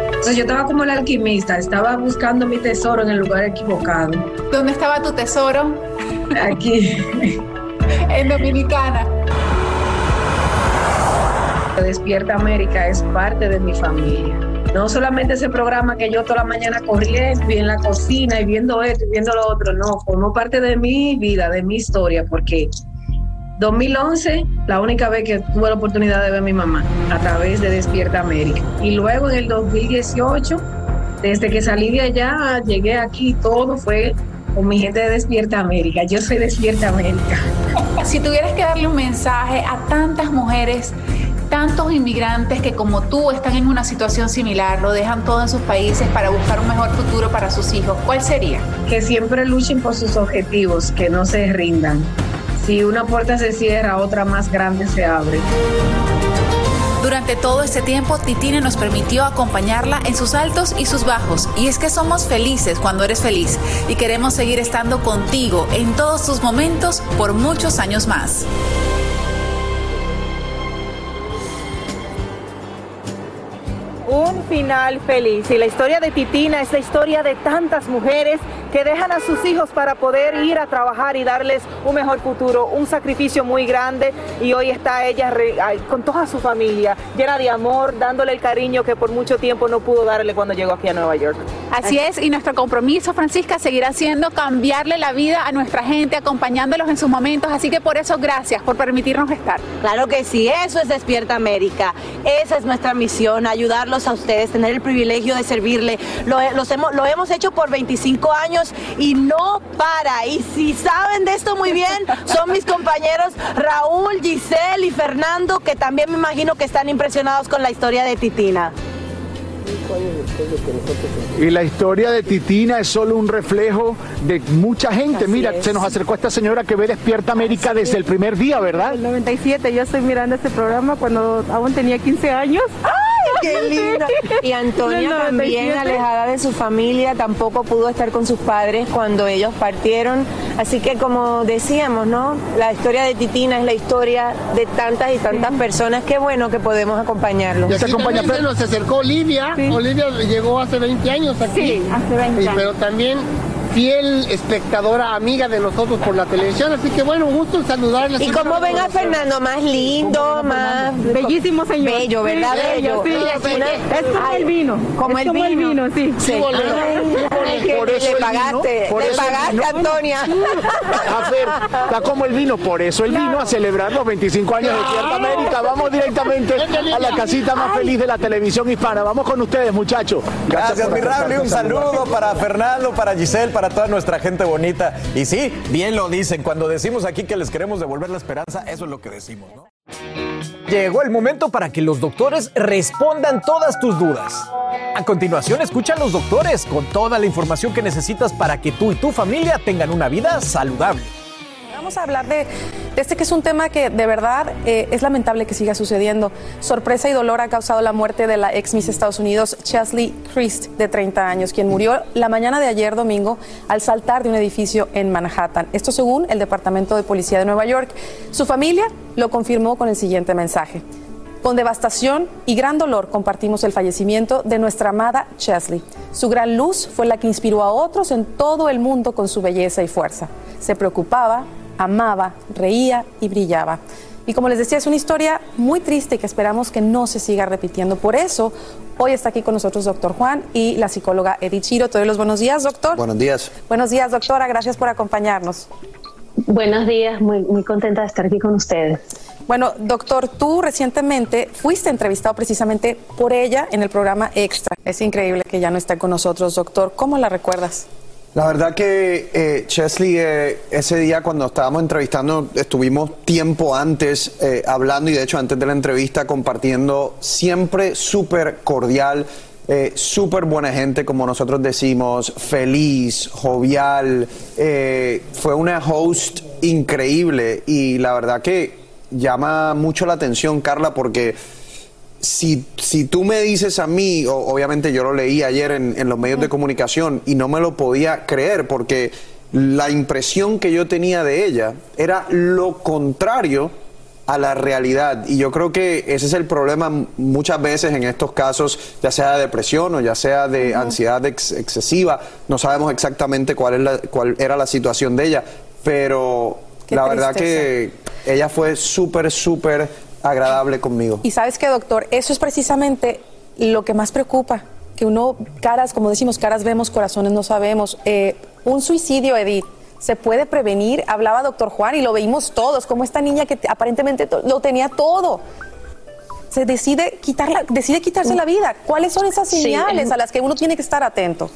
Entonces yo estaba como el alquimista, estaba buscando mi tesoro en el lugar equivocado. ¿Dónde estaba tu tesoro? Aquí. [LAUGHS] en Dominicana. Despierta América es parte de mi familia. No solamente ese programa que yo toda la mañana corriendo y en la cocina y viendo esto y viendo lo otro, no, formó parte de mi vida, de mi historia, porque 2011, la única vez que tuve la oportunidad de ver a mi mamá a través de Despierta América. Y luego en el 2018, desde que salí de allá, llegué aquí, todo fue con mi gente de Despierta América. Yo soy Despierta América. [LAUGHS] Si tuvieras que darle un mensaje a tantas mujeres tantos inmigrantes que como tú están en una situación similar, lo dejan todo en sus países para buscar un mejor futuro para sus hijos, ¿cuál sería? Que siempre luchen por sus objetivos, que no se rindan. Si una puerta se cierra, otra más grande se abre. Durante todo este tiempo, Titina nos permitió acompañarla en sus altos y sus bajos. Y es que somos felices cuando eres feliz y queremos seguir estando contigo en todos tus momentos por muchos años más. Final feliz. Y la historia de Titina es la historia de tantas mujeres que dejan a sus hijos para poder ir a trabajar y darles un mejor futuro, un sacrificio muy grande y hoy está ella con toda su familia, llena de amor, dándole el cariño que por mucho tiempo no pudo darle cuando llegó aquí a Nueva York. Así es, y nuestro compromiso, Francisca, seguirá siendo cambiarle la vida a nuestra gente, acompañándolos en sus momentos, así que por eso gracias por permitirnos estar. Claro que sí, eso es Despierta América, esa es nuestra misión, ayudarlos a ustedes, tener el privilegio de servirle. Lo, hemos, lo hemos hecho por 25 años y no para. Y si saben de esto muy bien, son mis compañeros Raúl, Giselle y Fernando, que también me imagino que están impresionados con la historia de Titina. Y la historia de Titina es solo un reflejo de mucha gente. Mira, se nos acercó esta señora que ve Despierta América desde el primer día, ¿verdad? El 97, yo estoy mirando este programa cuando aún tenía 15 años. ¡Ay, [LAUGHS] qué lindo! Y Antonia también, alejada de su familia, tampoco pudo estar con sus padres cuando ellos partieron. Así que como decíamos, ¿no? La historia de Titina es la historia de tantas y tantas personas. Qué bueno que podemos acompañarlos. Y se acompaña, nos acercó Olivia. Olivia llegó hace 20 años aquí. Sí, hace 20 años. pero también fiel espectadora, amiga de nosotros por la televisión. Así que bueno, un gusto en saludarles. ¿Y cómo ven a Fernando? Más lindo, más bellísimo señor. Bello, ¿verdad? bello. Sí, es como el vino. Como, el, como vino. el vino. sí. sí. por eso le pagaste, le pagaste, Antonia. [LAUGHS] está como el vino, por eso el vino a celebrar los 25 años de Cierta América. Vamos directamente a la casita más feliz de la televisión hispana. Vamos con ustedes, muchachos. Gracias, mi Raúl. Un saludo para Fernando, para Giselle, para toda nuestra gente bonita. Y sí, bien lo dicen, cuando decimos aquí que les queremos devolver la esperanza, eso es lo que decimos, ¿no? Llegó el momento para que los doctores respondan todas tus dudas. A continuación, escucha a los doctores con toda la información que necesitas para que tú y tu familia tengan una vida saludable. Vamos a hablar de, este que es un tema que de verdad eh, es lamentable que siga sucediendo. Sorpresa y dolor ha causado la muerte de la ex Miss Estados Unidos, Chesley Christ, de 30 años, quien murió la mañana de ayer domingo al saltar de un edificio en Manhattan. Esto según el Departamento de Policía de Nueva York. Su familia lo confirmó con el siguiente mensaje. Con devastación y gran dolor compartimos el fallecimiento de nuestra amada Chesley. Su gran luz fue la que inspiró a otros en todo el mundo con su belleza y fuerza. Se preocupaba, amaba, reía y brillaba. Y como les decía, es una historia muy triste que esperamos que no se siga repitiendo. Por eso, hoy está aquí con nosotros doctor Juan y la psicóloga Edith Chiro. Te doy los buenos días, doctor. Buenos días. Buenos días, doctora. Gracias por acompañarnos. Buenos días, muy, muy contenta de estar aquí con ustedes. Bueno, doctor, tú recientemente fuiste entrevistado precisamente por ella en el programa Extra. Es increíble que ya no esté con nosotros, doctor. ¿Cómo la recuerdas? La verdad que eh, Chesley, eh, ese día cuando estábamos entrevistando, estuvimos tiempo antes eh, hablando y de hecho antes de la entrevista compartiendo, siempre súper cordial, eh, súper buena gente, como nosotros decimos, feliz, jovial. eh, fue una host increíble y la verdad que llama mucho la atención, Carla, porque si, si tú me dices a mí, o- obviamente yo lo leí ayer en, en los medios de comunicación y no me lo podía creer porque la impresión que yo tenía de ella era lo contrario a la realidad. Y yo creo que ese es el problema muchas veces en estos casos, ya sea de depresión o ya sea de ansiedad ex- excesiva. No sabemos exactamente cuál, es la- cuál era la situación de ella, pero Qué la verdad que ella fue súper, súper agradable conmigo. Y sabes que, doctor, eso es precisamente lo que más preocupa, que uno, caras, como decimos, caras vemos, corazones no sabemos. Eh, un suicidio, Edith, se puede prevenir, hablaba doctor Juan y lo veímos todos, como esta niña que te- aparentemente lo tenía todo. Se decide, quitarla, decide quitarse la vida. ¿Cuáles son esas Sí, señales es- a las que uno tiene que estar atento?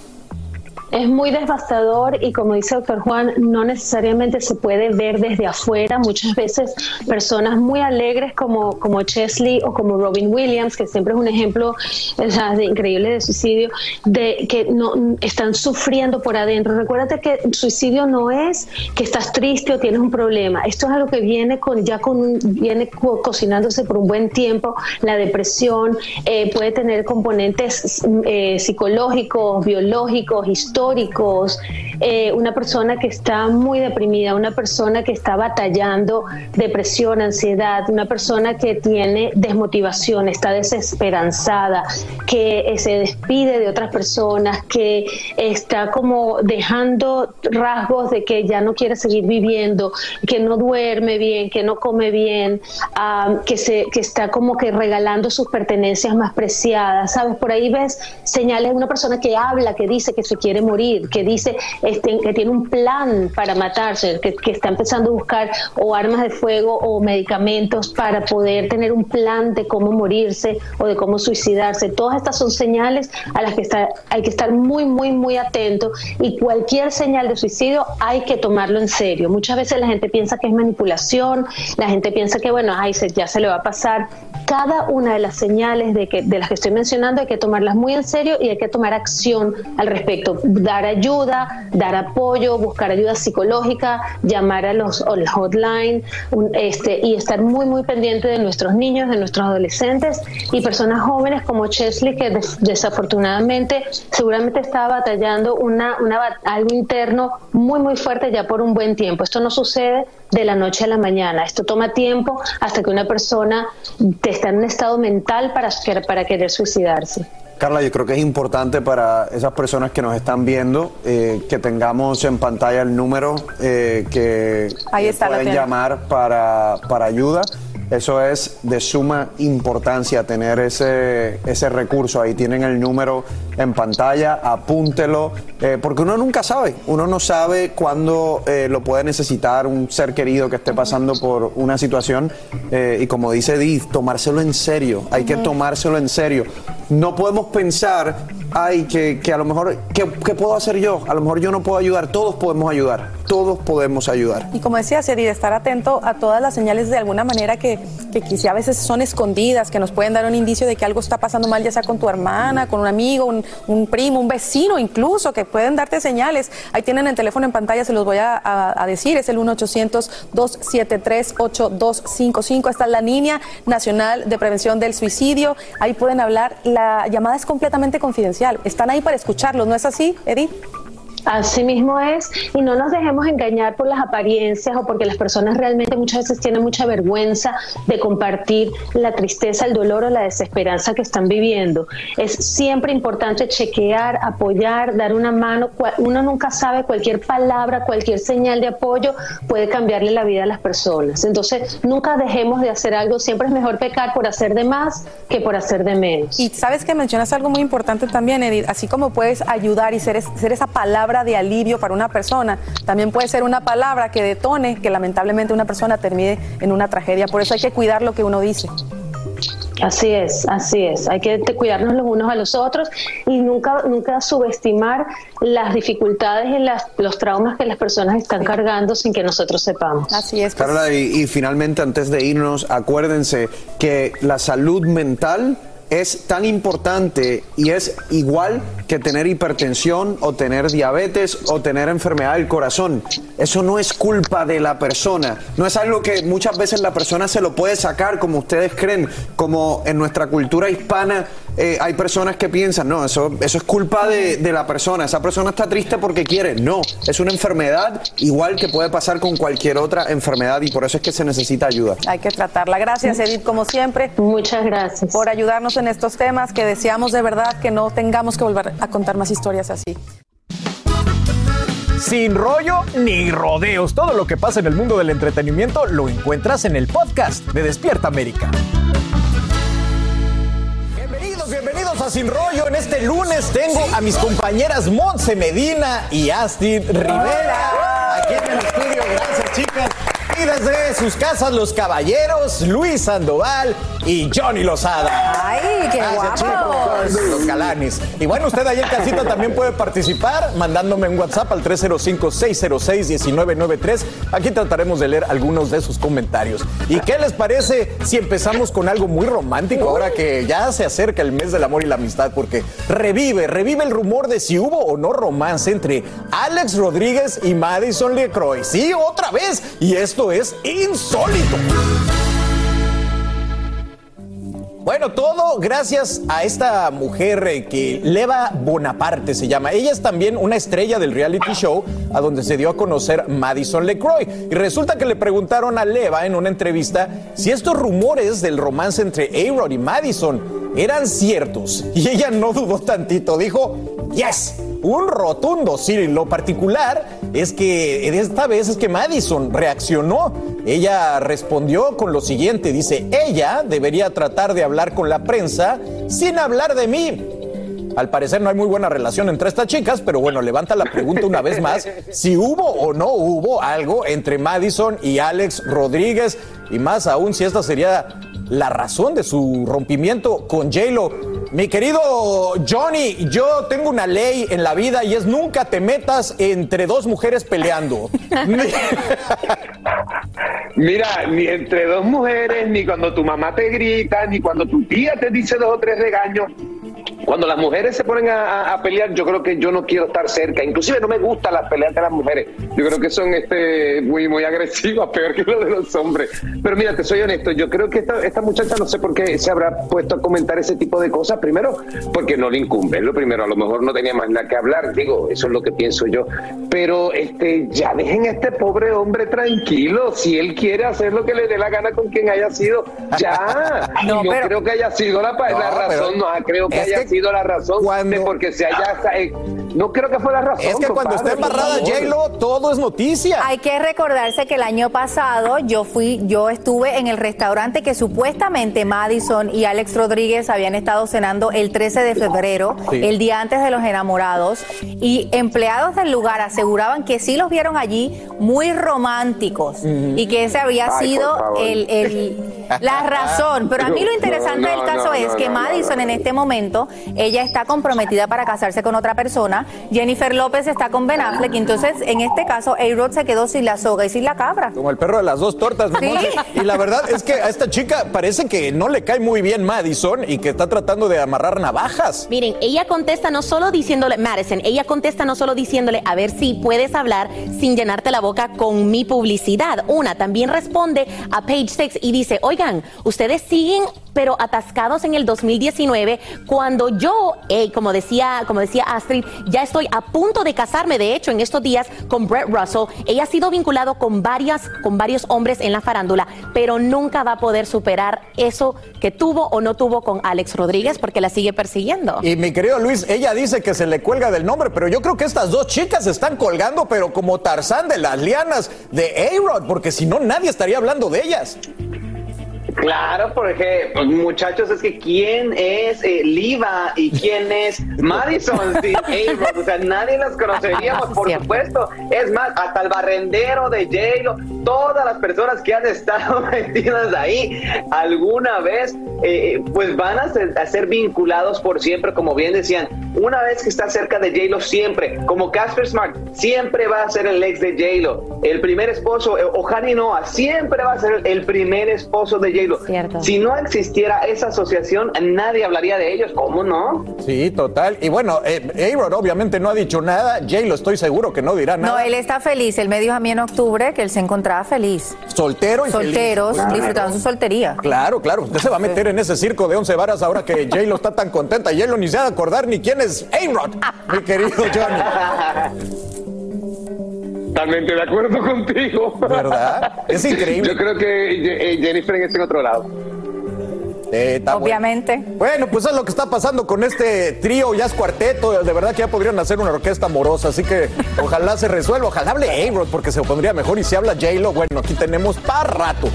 Es muy devastador y como dice el doctor Juan, no necesariamente se puede ver desde afuera. Muchas veces personas muy alegres como, como Chesley o como Robin Williams, que siempre es un ejemplo de increíble de suicidio, de que no están sufriendo por adentro. Recuérdate que suicidio no es que estás triste o tienes un problema. Esto es algo que viene con ya con viene co- cocinándose por un buen tiempo. La depresión eh, puede tener componentes eh, psicológicos, biológicos, históricos históricos, eh, una persona que está muy deprimida, una persona que está batallando depresión, ansiedad, una persona que tiene desmotivación, está desesperanzada, que eh, se despide de otras personas, que está como dejando rasgos de que ya no quiere seguir viviendo, que no duerme bien, que no come bien, ah, que, se, que está como que regalando sus pertenencias más preciadas, ¿sabes? Por ahí ves señales de una persona que habla, que dice que se quiere morir, que dice este, que tiene un plan para matarse, que, que está empezando a buscar o armas de fuego o medicamentos para poder tener un plan de cómo morirse o de cómo suicidarse. Todas estas son señales a las que está- hay que estar muy, muy, muy atento y cualquier señal de suicidio hay que tomarlo en serio. Muchas veces la gente piensa que es manipulación, la gente piensa que, bueno, ay, se- ya se le va a pasar. Cada una de las señales de, que, de las que estoy mencionando hay que tomarlas muy en serio y hay que tomar acción al respecto. Dar ayuda, dar apoyo, buscar ayuda psicológica, llamar a los, hotline un- este, y estar muy, muy pendiente de nuestros niños, de nuestros adolescentes y personas jóvenes como Chesley, que des- desafortunadamente seguramente estaba batallando una, una, algo interno muy, muy fuerte ya por un buen tiempo. Esto no sucede de la noche a la mañana. Esto toma tiempo hasta que una persona está en un estado mental para, para querer suicidarse. Carla, yo creo que es importante para esas personas que nos están viendo eh, que tengamos en pantalla el número eh, que Ahí está, pueden llamar para, para ayuda. Eso es de suma importancia tener ese, ese recurso. Ahí tienen el número en pantalla, apúntelo, eh, porque uno nunca sabe. Uno no sabe cuándo eh, lo puede necesitar un ser querido que esté pasando por una situación. eh, y como dice Edith, tomárselo en serio. Hay que tomárselo en serio. No podemos pensar, ay, que, que a lo mejor, ¿qué, qué puedo hacer yo? A lo mejor yo no puedo ayudar. Todos podemos ayudar. Todos podemos ayudar. Y como decía Edith, estar atento a todas las señales de alguna manera que, que quizá a veces son escondidas, que nos pueden dar un indicio de que algo está pasando mal, ya sea con tu hermana, con un amigo, un, primo, un vecino incluso, que pueden darte señales. Ahí tienen el teléfono en pantalla, se los voy a decir, es el 1-800-273-8255. Esta es la línea nacional de prevención del suicidio. Ahí pueden hablar, la llamada es completamente confidencial. Están ahí para escucharlos, ¿no es así, Edith? Así mismo es, y no nos dejemos engañar por las apariencias o porque las personas realmente muchas veces tienen mucha vergüenza de compartir la tristeza, el dolor o la desesperanza que están viviendo. Es siempre importante chequear, apoyar, dar una mano. Uno nunca sabe cualquier palabra, cualquier señal de apoyo puede cambiarle la vida a las personas. Entonces, nunca dejemos de hacer algo. Siempre es mejor pecar por hacer de más que por hacer de menos. Y sabes que mencionas algo muy importante también, Edith. Así como puedes ayudar y ser, ser esa palabra de alivio para una persona, también puede ser una palabra que detone que lamentablemente una persona termine en una tragedia. Por eso hay que cuidar lo que uno dice. Así es, así es. Hay que cuidarnos los unos a los otros y nunca, nunca subestimar las dificultades y las, los traumas que las personas están cargando sin que nosotros sepamos. Así es. Carla, y, y finalmente antes de irnos, acuérdense que la salud mental es tan importante y es igual que tener hipertensión o tener diabetes o tener enfermedad del corazón. Eso no es culpa de la persona, no es algo que muchas veces la persona se lo puede sacar como ustedes creen, como en nuestra cultura hispana eh, hay personas que piensan, no, eso, eso es culpa de, de la persona, esa persona está triste porque quiere, no, es una enfermedad igual que puede pasar con cualquier otra enfermedad y por eso es que se necesita ayuda. Hay que tratarla. Gracias, Edith, como siempre. Muchas gracias. Por ayudarnos en estos temas que deseamos de verdad que no tengamos que volver a contar más historias así. Sin rollo ni rodeos. Todo lo que pasa en el mundo del entretenimiento lo encuentras en el podcast de Despierta América. Sin Rollo. En este lunes tengo a mis compañeras Monse Medina y Astrid Rivera aquí en el estudio. Gracias, chicas. Y desde sus casas, los caballeros, Luis Sandoval y Johnny Lozada. ¡Ay, qué Gracias, guapos! chicos, Los galanes. Y bueno, usted ahí en casita también puede participar mandándome un WhatsApp al 305-606-1993. Aquí trataremos de leer algunos de sus comentarios. ¿Y qué les parece si empezamos con algo muy romántico ahora que ya se acerca el mes del amor y la amistad? Porque revive, revive el rumor de si hubo o no romance entre Alex Rodríguez y Madison LeCroy. Sí, otra vez. Y esto es insólito. Bueno, todo gracias a esta mujer eh, que Leva Bonaparte se llama. Ella es también una estrella del reality show a donde se dio a conocer Madison LeCroy. Y resulta que le preguntaron a Leva en una entrevista si estos rumores del romance entre A-Rod y Madison eran ciertos. Y ella no dudó tantito, dijo, yes, un rotundo sí. Lo particular es que esta vez es que Madison reaccionó. Ella respondió con lo siguiente, dice, ella debería tratar de hablar con la prensa sin hablar de mí. Al parecer no hay muy buena relación entre estas chicas, pero bueno, levanta la pregunta una vez más [LAUGHS] si hubo o no hubo algo entre Madison y Alex Rodríguez, y más aún si esta sería la razón de su rompimiento con J-Lo. Mi querido Johnny, yo tengo una ley en la vida y es nunca te metas entre dos mujeres peleando. [LAUGHS] Mira, ni entre dos mujeres, ni cuando tu mamá te grita, ni cuando tu tía te dice dos o tres regaños. Cuando las mujeres se ponen a, pelear, yo creo que yo no quiero estar cerca. Inclusive no me gustan las peleas de las mujeres. Yo creo que son este muy muy agresivas, [LAUGHS] peor que lo de los hombres. Pero mira, te soy honesto, yo creo que esta, esta muchacha no sé por qué se habrá puesto a comentar ese tipo de cosas. Primero, porque no le incumbe. Lo primero, a lo mejor no tenía más nada que hablar. Digo, eso es lo que pienso yo. Pero este, ya dejen a este pobre hombre tranquilo. Si él quiere hacer lo que le dé la gana con quien haya sido, ya. [LAUGHS] No, no pero- creo que haya sido la, No, la razón, no creo que haya que sido la razón de porque se haya. eh, no creo que fue la razón. Es que cuando está embarrada. J-Lo, todo es noticia. Hay que recordarse que el año pasado yo fui, yo estuve en el restaurante que supuestamente Madison y Alex Rodríguez habían estado cenando el 13 de febrero, Sí. el día antes de los enamorados, y empleados del lugar aseguraban que sí los vieron allí muy románticos y que ese había Ay, sido el- la razón. Pero a mí lo interesante No, no, del caso no, es no, que no, no, Madison en este momento, ella está comprometida para casarse con otra persona, Jennifer López está con Ben Affleck, entonces en este caso A-Rod se quedó sin la soga y sin la cabra. Como el perro de las dos tortas, mi Sí. Y la verdad es que a esta chica parece que no le cae muy bien Madison y que está tratando de amarrar navajas. Miren, ella contesta no solo diciéndole, Madison, ella contesta no solo diciéndole, a ver si puedes hablar sin llenarte la boca con mi publicidad. Una, también responde a Page Six y dice, oigan, ustedes siguen pero atascados en el 2019 cuando yo, eh, como decía, como decía Astrid, ya estoy a punto de casarme, de hecho, en estos días con Brett Russell. Ella ha sido vinculado con varias, con varios hombres en la farándula, pero nunca va a poder superar eso que tuvo o no tuvo con Alex Rodríguez porque la sigue persiguiendo. Y mi querido Luis, ella dice que se le cuelga del nombre, pero yo creo que estas dos chicas están colgando, pero como Tarzán de las lianas de A-Rod, porque si no, nadie estaría hablando de ellas. Claro, porque pues, muchachos, es que quién es eh, Liva y quién es Madison A-Rod? O sea, nadie las conoceríamos, por supuesto. Es más, hasta el barrendero de J-Lo, todas las personas que han estado [LAUGHS] metidas ahí alguna vez, eh, pues van a ser, a ser vinculados por siempre, como bien decían. Una vez que está cerca de J-Lo, siempre, como Casper Smart, siempre va a ser el ex de J-Lo. El primer esposo, eh, o Hani Noah, siempre va a ser el primer esposo de J-Lo. Si no existiera esa asociación, nadie hablaría de ellos. ¿Cómo no? Sí, total. Y bueno, eh, A-Rod obviamente no ha dicho nada. J-Lo estoy seguro que no dirá nada. No, él está feliz. Él me dijo a mí en octubre que él se encontraba feliz. Soltero y Solteros, feliz. disfrutando su soltería. Claro, claro. Usted se va a meter en ese circo de once varas ahora que J-Lo está tan contenta. J-Lo ni se va a acordar ni quién es A-Rod, mi querido Johnny. [LAUGHS] Totalmente de acuerdo [LAUGHS] contigo. ¿Verdad? Es increíble. Yo creo que eh, Jennifer está en otro lado. Eh, bueno. Obviamente. Bueno, pues es lo que está pasando con este trío, ya es cuarteto, de verdad que ya podrían hacer una orquesta amorosa, así que ojalá se resuelva, ojalá hable A-Rod porque se pondría mejor y si habla J-Lo, bueno, aquí tenemos para rato.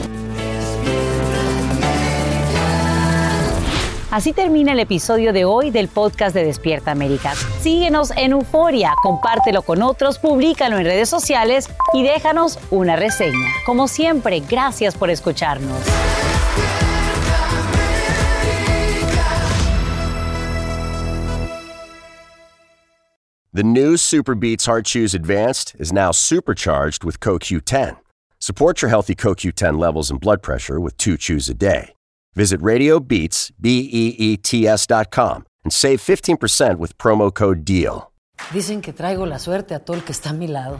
Así termina el episodio de hoy del podcast de Despierta América. Síguenos en Euforia, compártelo con otros, públicalo en redes sociales y déjanos una reseña. Como siempre, gracias por escucharnos. The new Super Beats Heart Chews Advanced is now supercharged with CoQ10. Support your healthy CoQ10 levels and blood pressure with two chews a day. Visit RadioBeats, B-E-E-T-S dot com and save 15% with promo code DEAL. Dicen que traigo la suerte a todo el que está a mi lado.